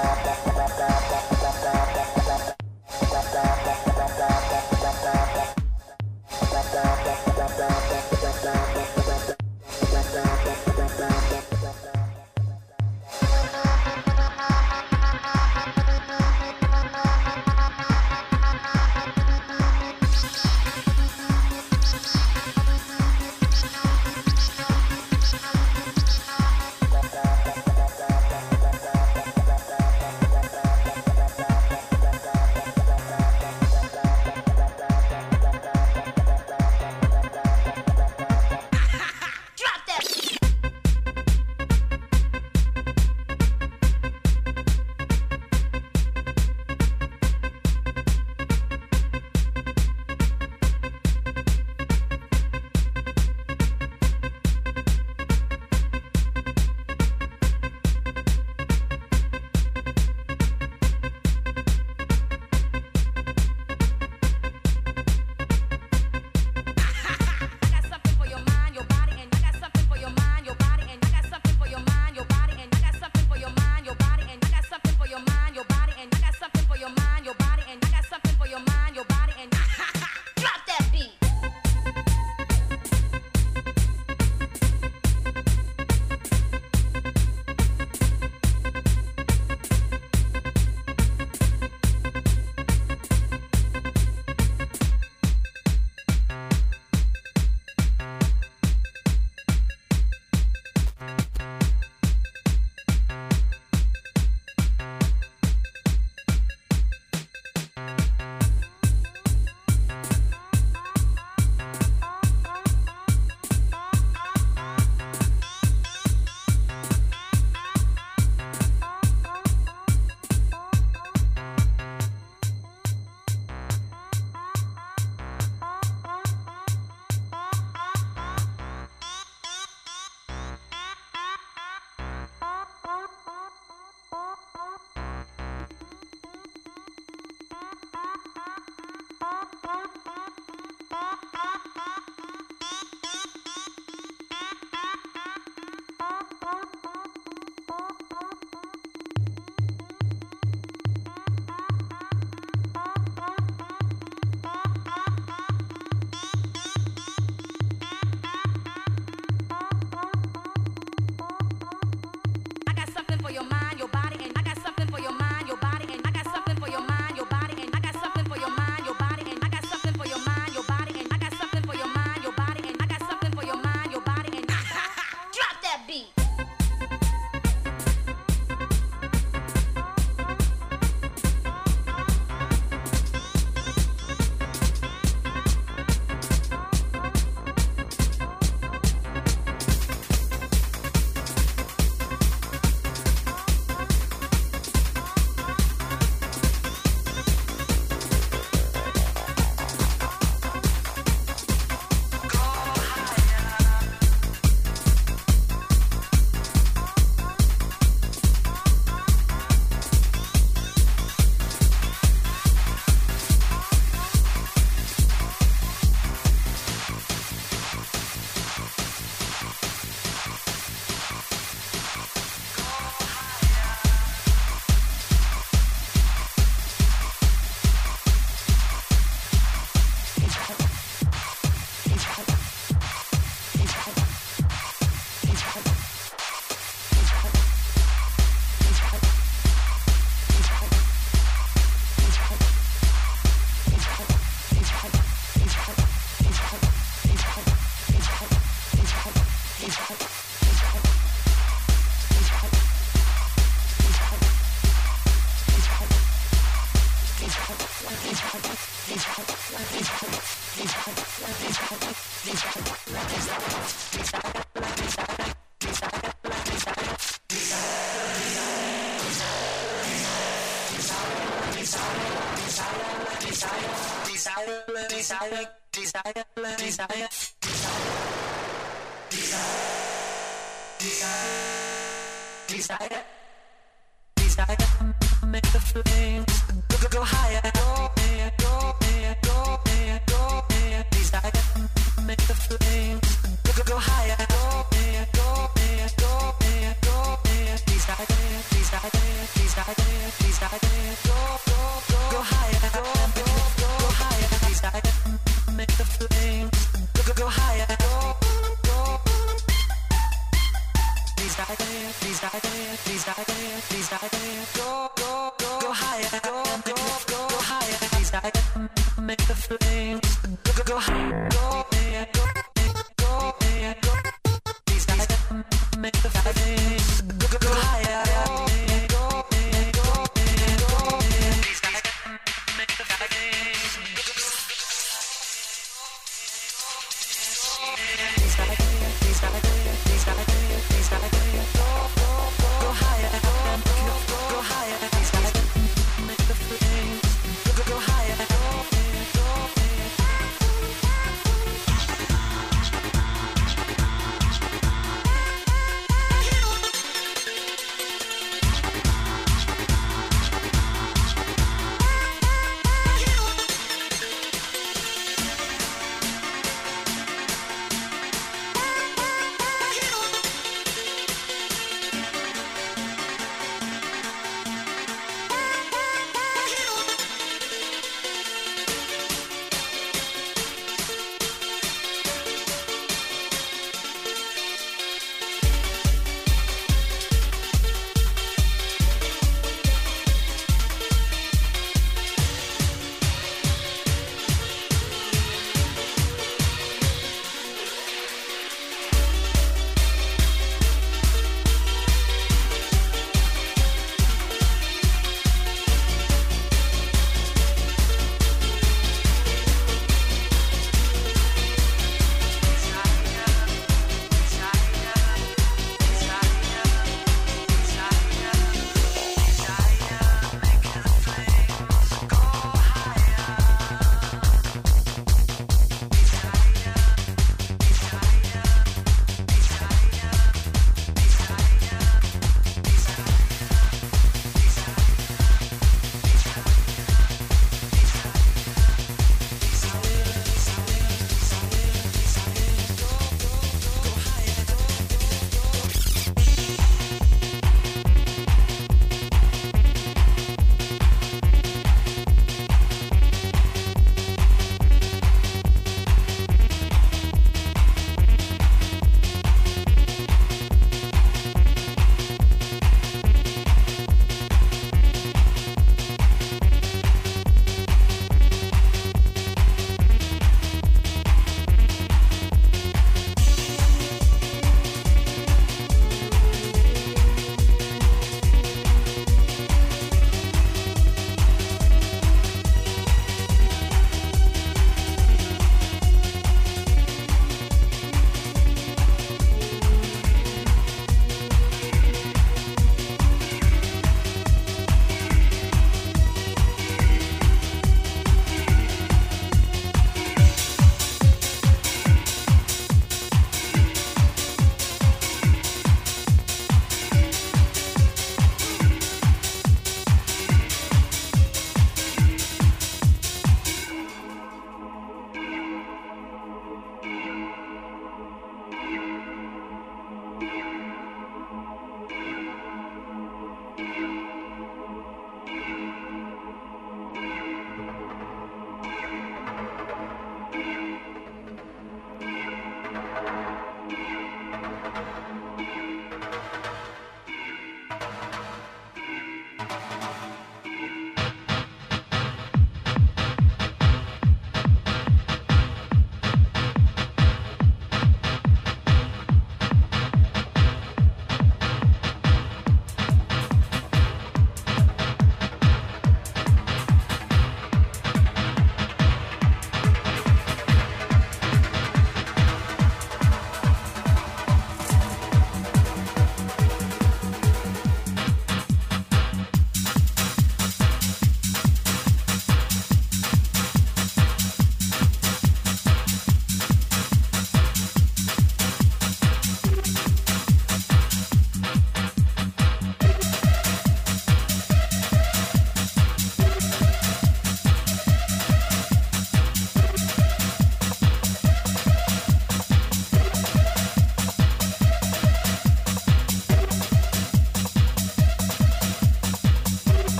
Bye.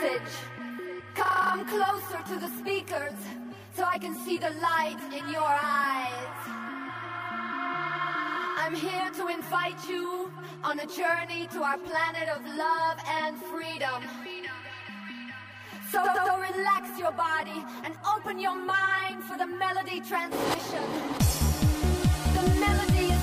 Message. Come closer to the speakers so I can see the light in your eyes. I'm here to invite you on a journey to our planet of love and freedom. So, so relax your body and open your mind for the melody transmission. The melody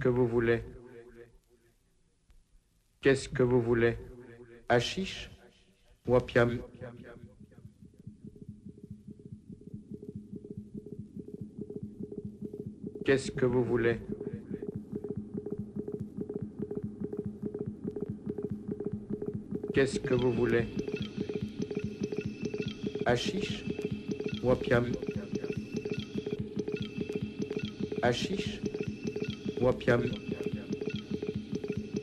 que vous voulez. Qu'est-ce que vous voulez? Achiche ou opium? Qu'est-ce que vous voulez? Qu'est-ce que vous voulez? Achiche ou opium? Achiche opium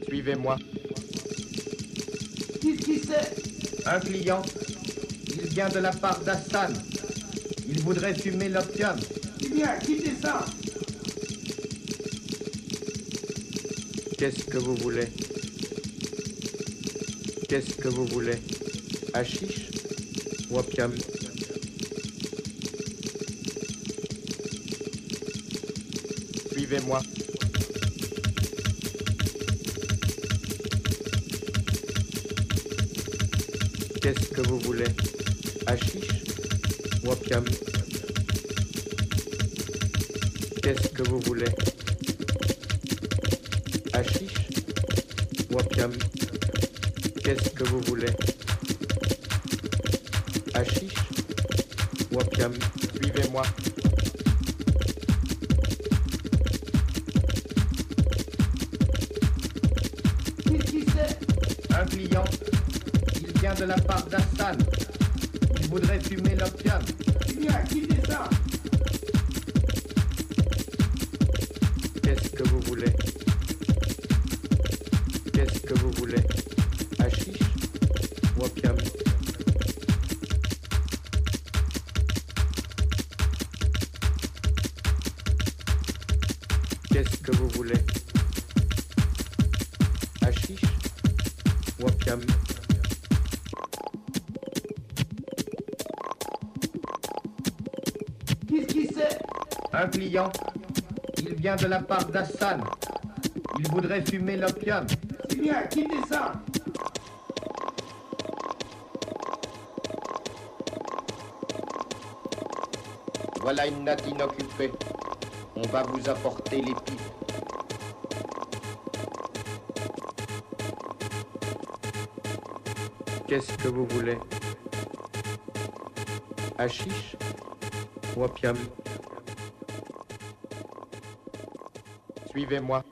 Suivez-moi. Qu'est-ce qui c'est? Un client. Il vient de la part d'Astan. Il voudrait fumer l'opium. Eh bien, quittez ça Qu'est-ce que vous voulez? Qu'est-ce que vous voulez? Achiche ou vous voulez. Achiche ou opium Qu'est-ce que vous voulez? Que vous voulez Achiche ou opium Qu'est-ce que vous voulez? Achiche ou opium Qu'est-ce qui c'est? Un client. Il vient de la part d'Assan. Il voudrait fumer l'opium. Bien, quittez ça Voilà une natte inoccupée. On va vous apporter les pipes. Qu'est-ce que vous voulez? Achiche ou opium? Suivez-moi.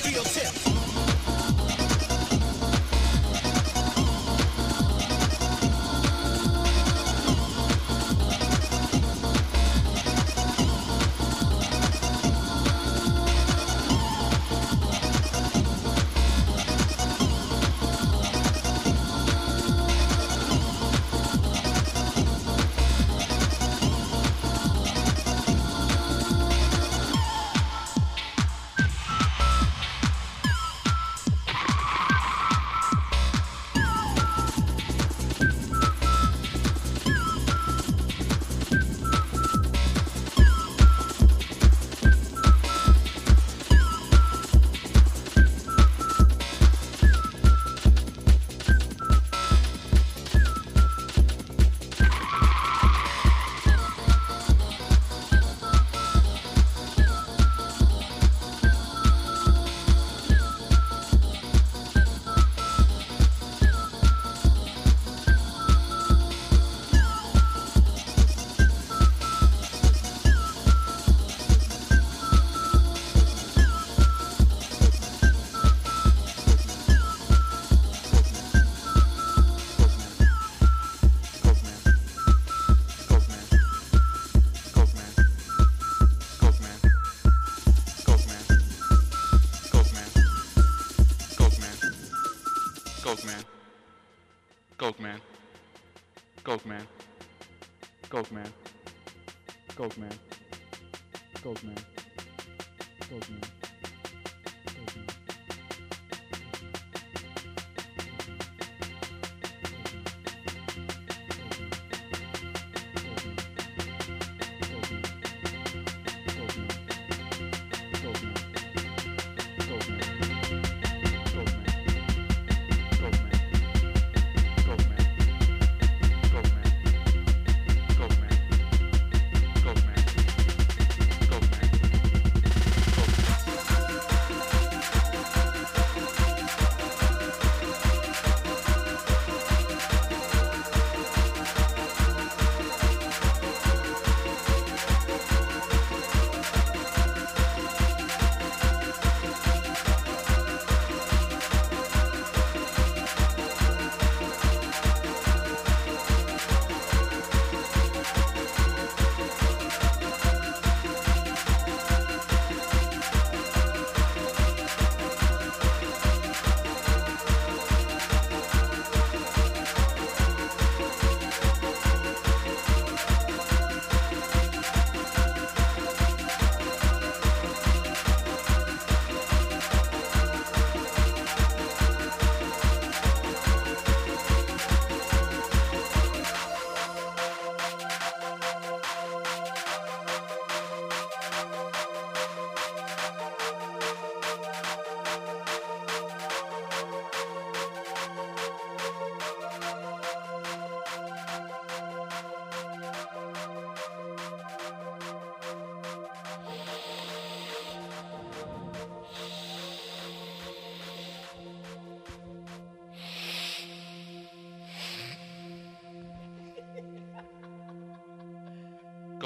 steel tip.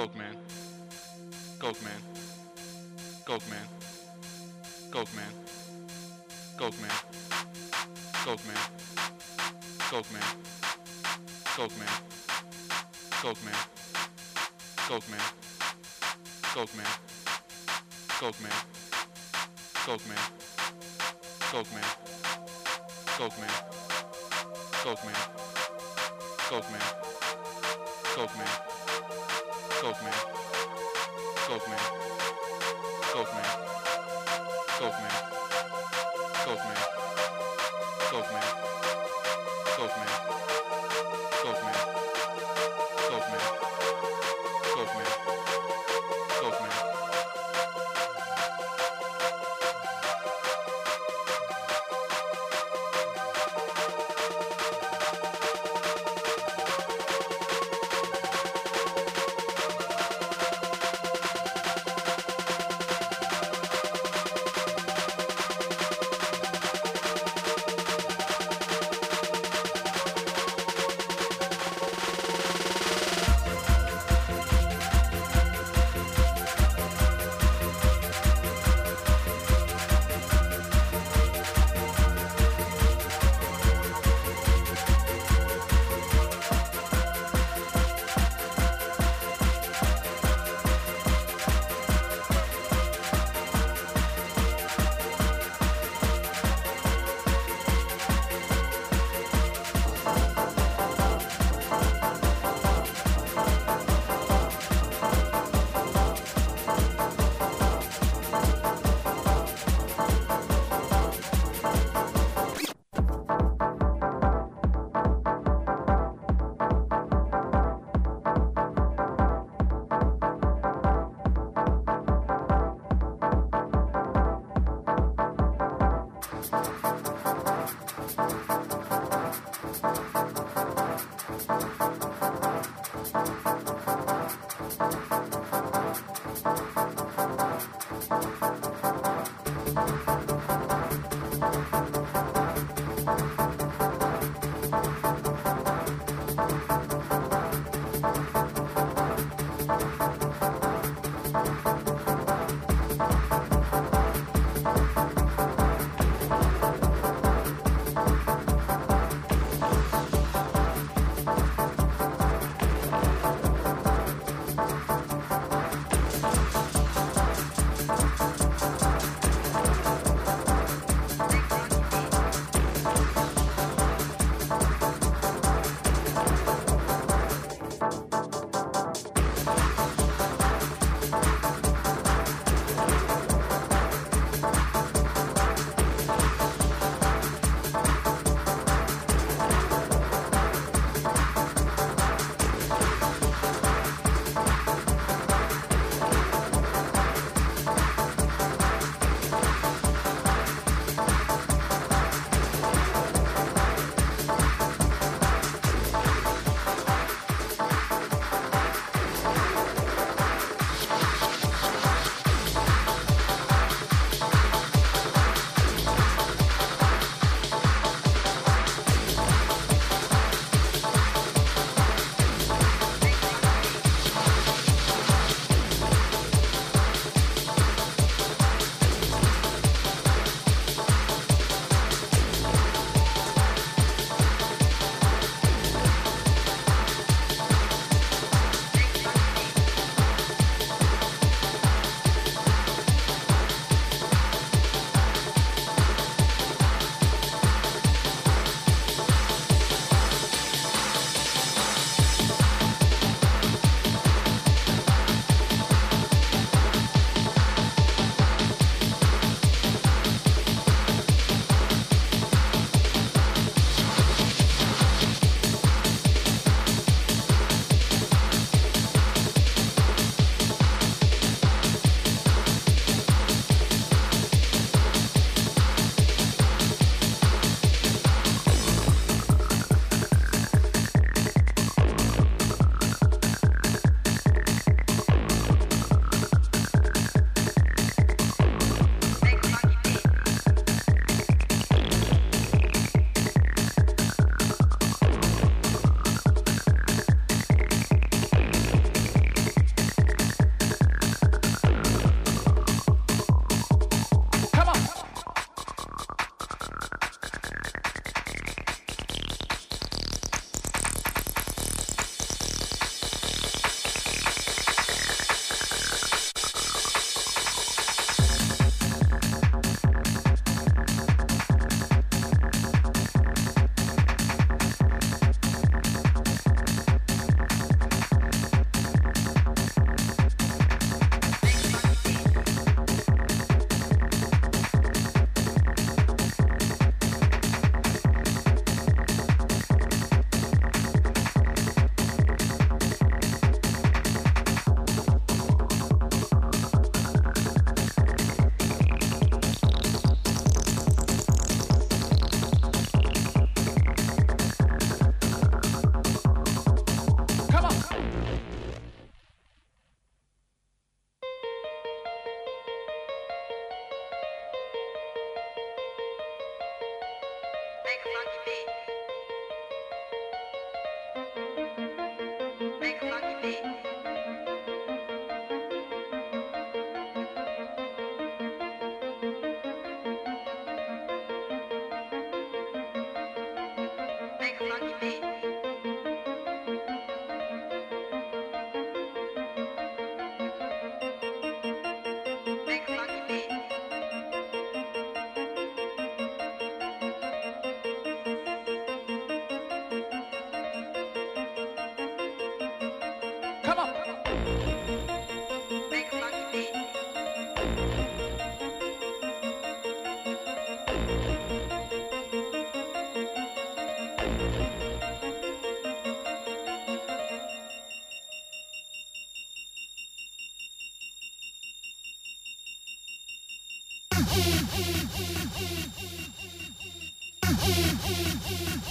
Coke man. Coke man. Coke man. Coke man. Coke man. Coke man. Coke man. Coke man. Coke man. Coke man. Coke man. Coke man. Coke man. Coke man. Coke man. Coke man. Coke man. Coke man. Soak me. Soak me. Soak me. Soak me.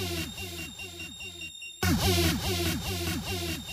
Hee hee hee hee hee!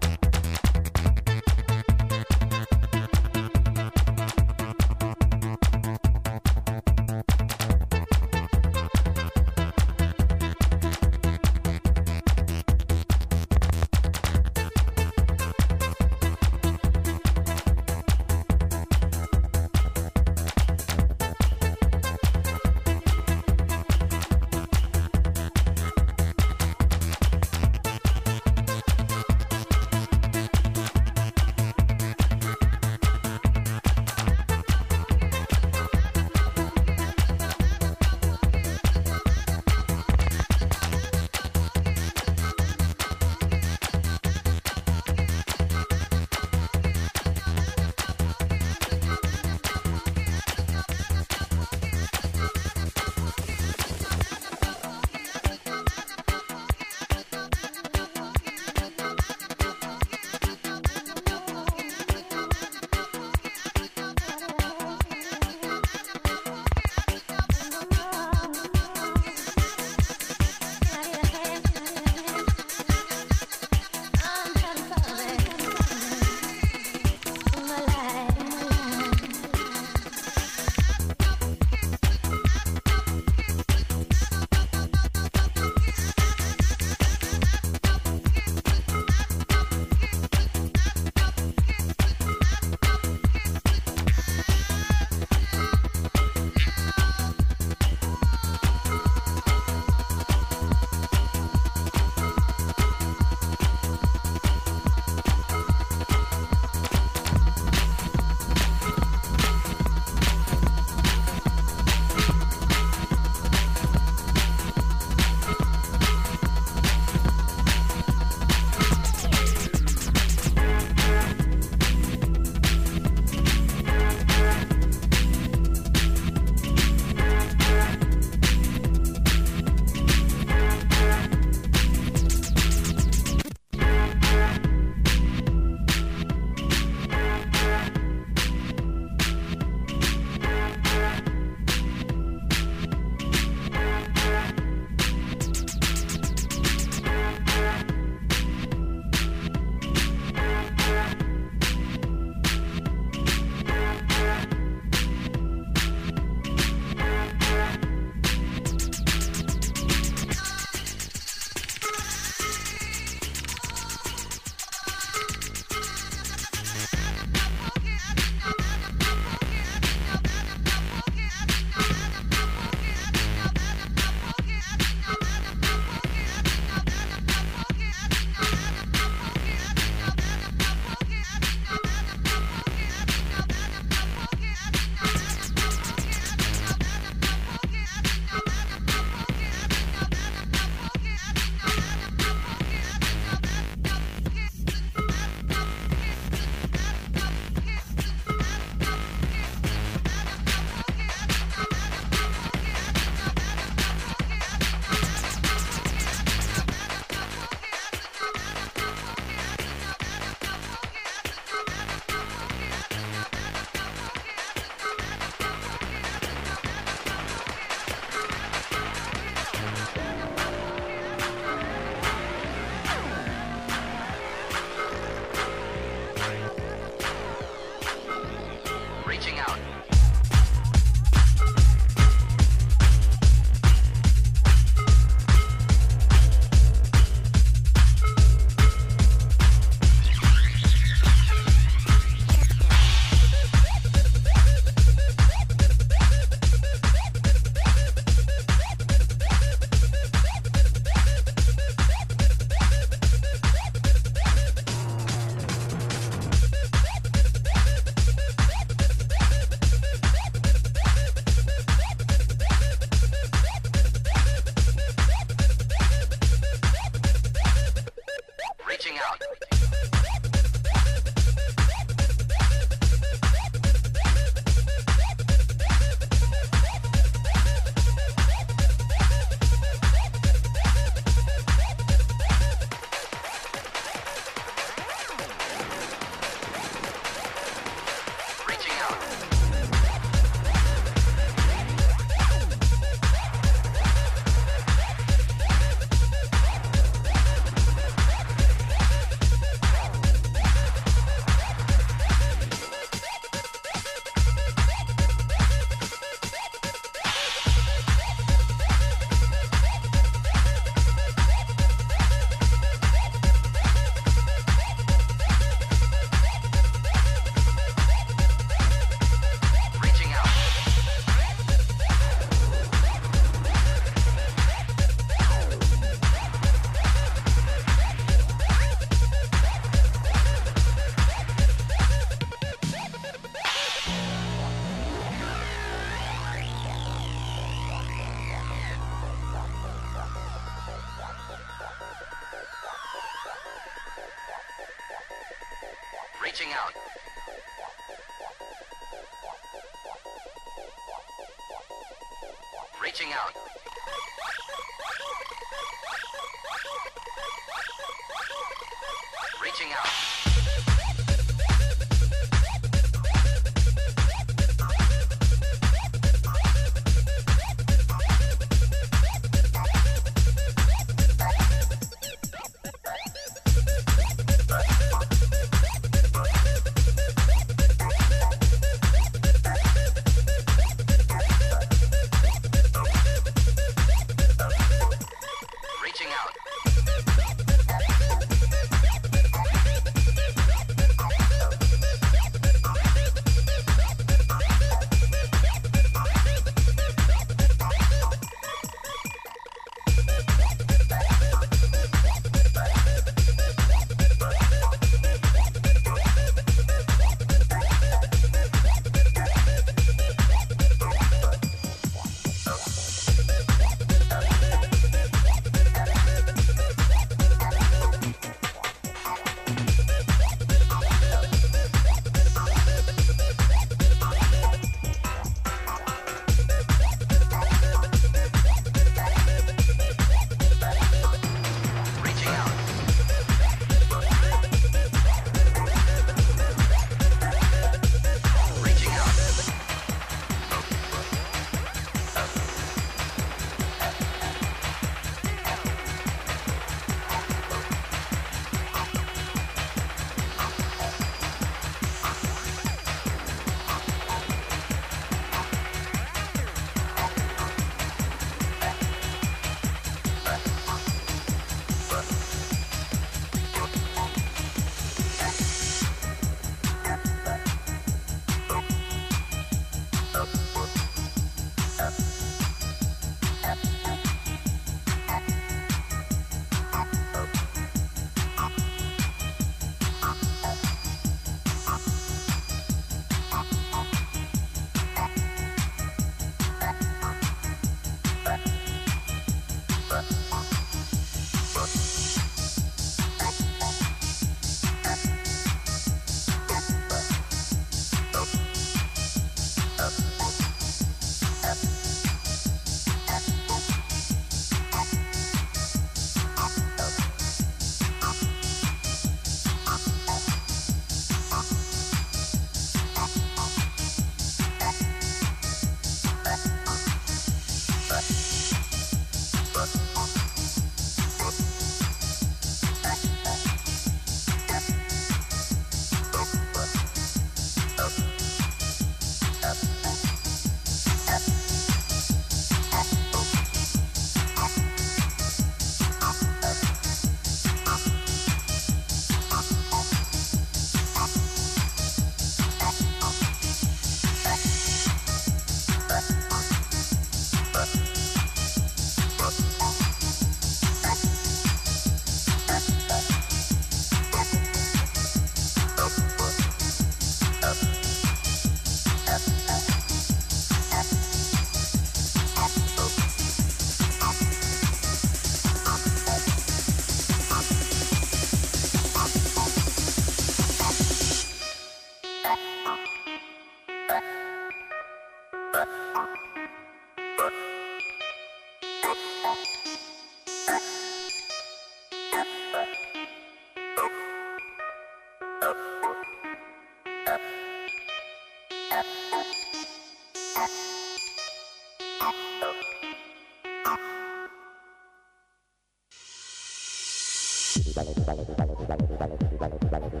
バレバレバレバレバレバレバレ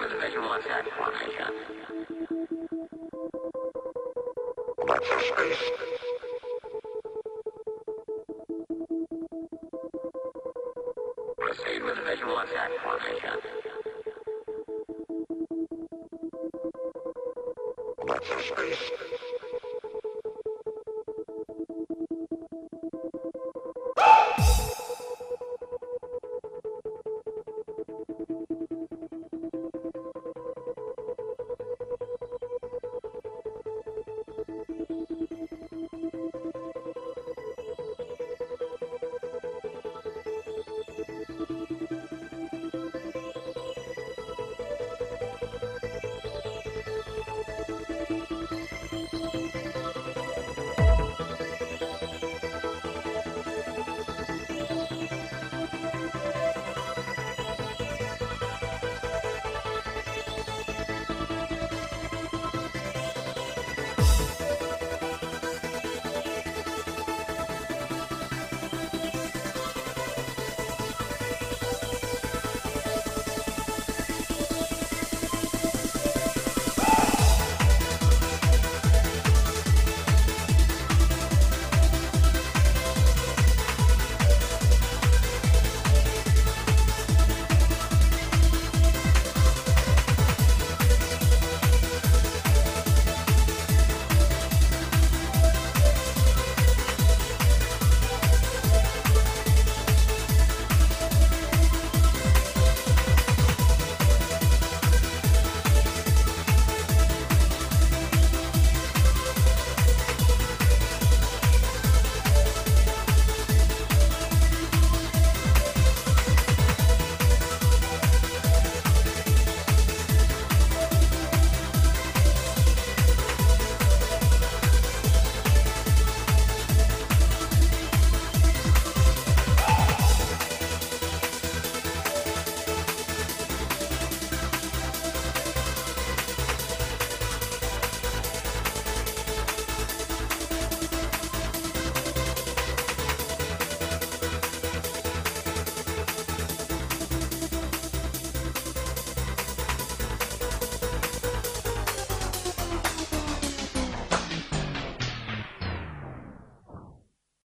with a space.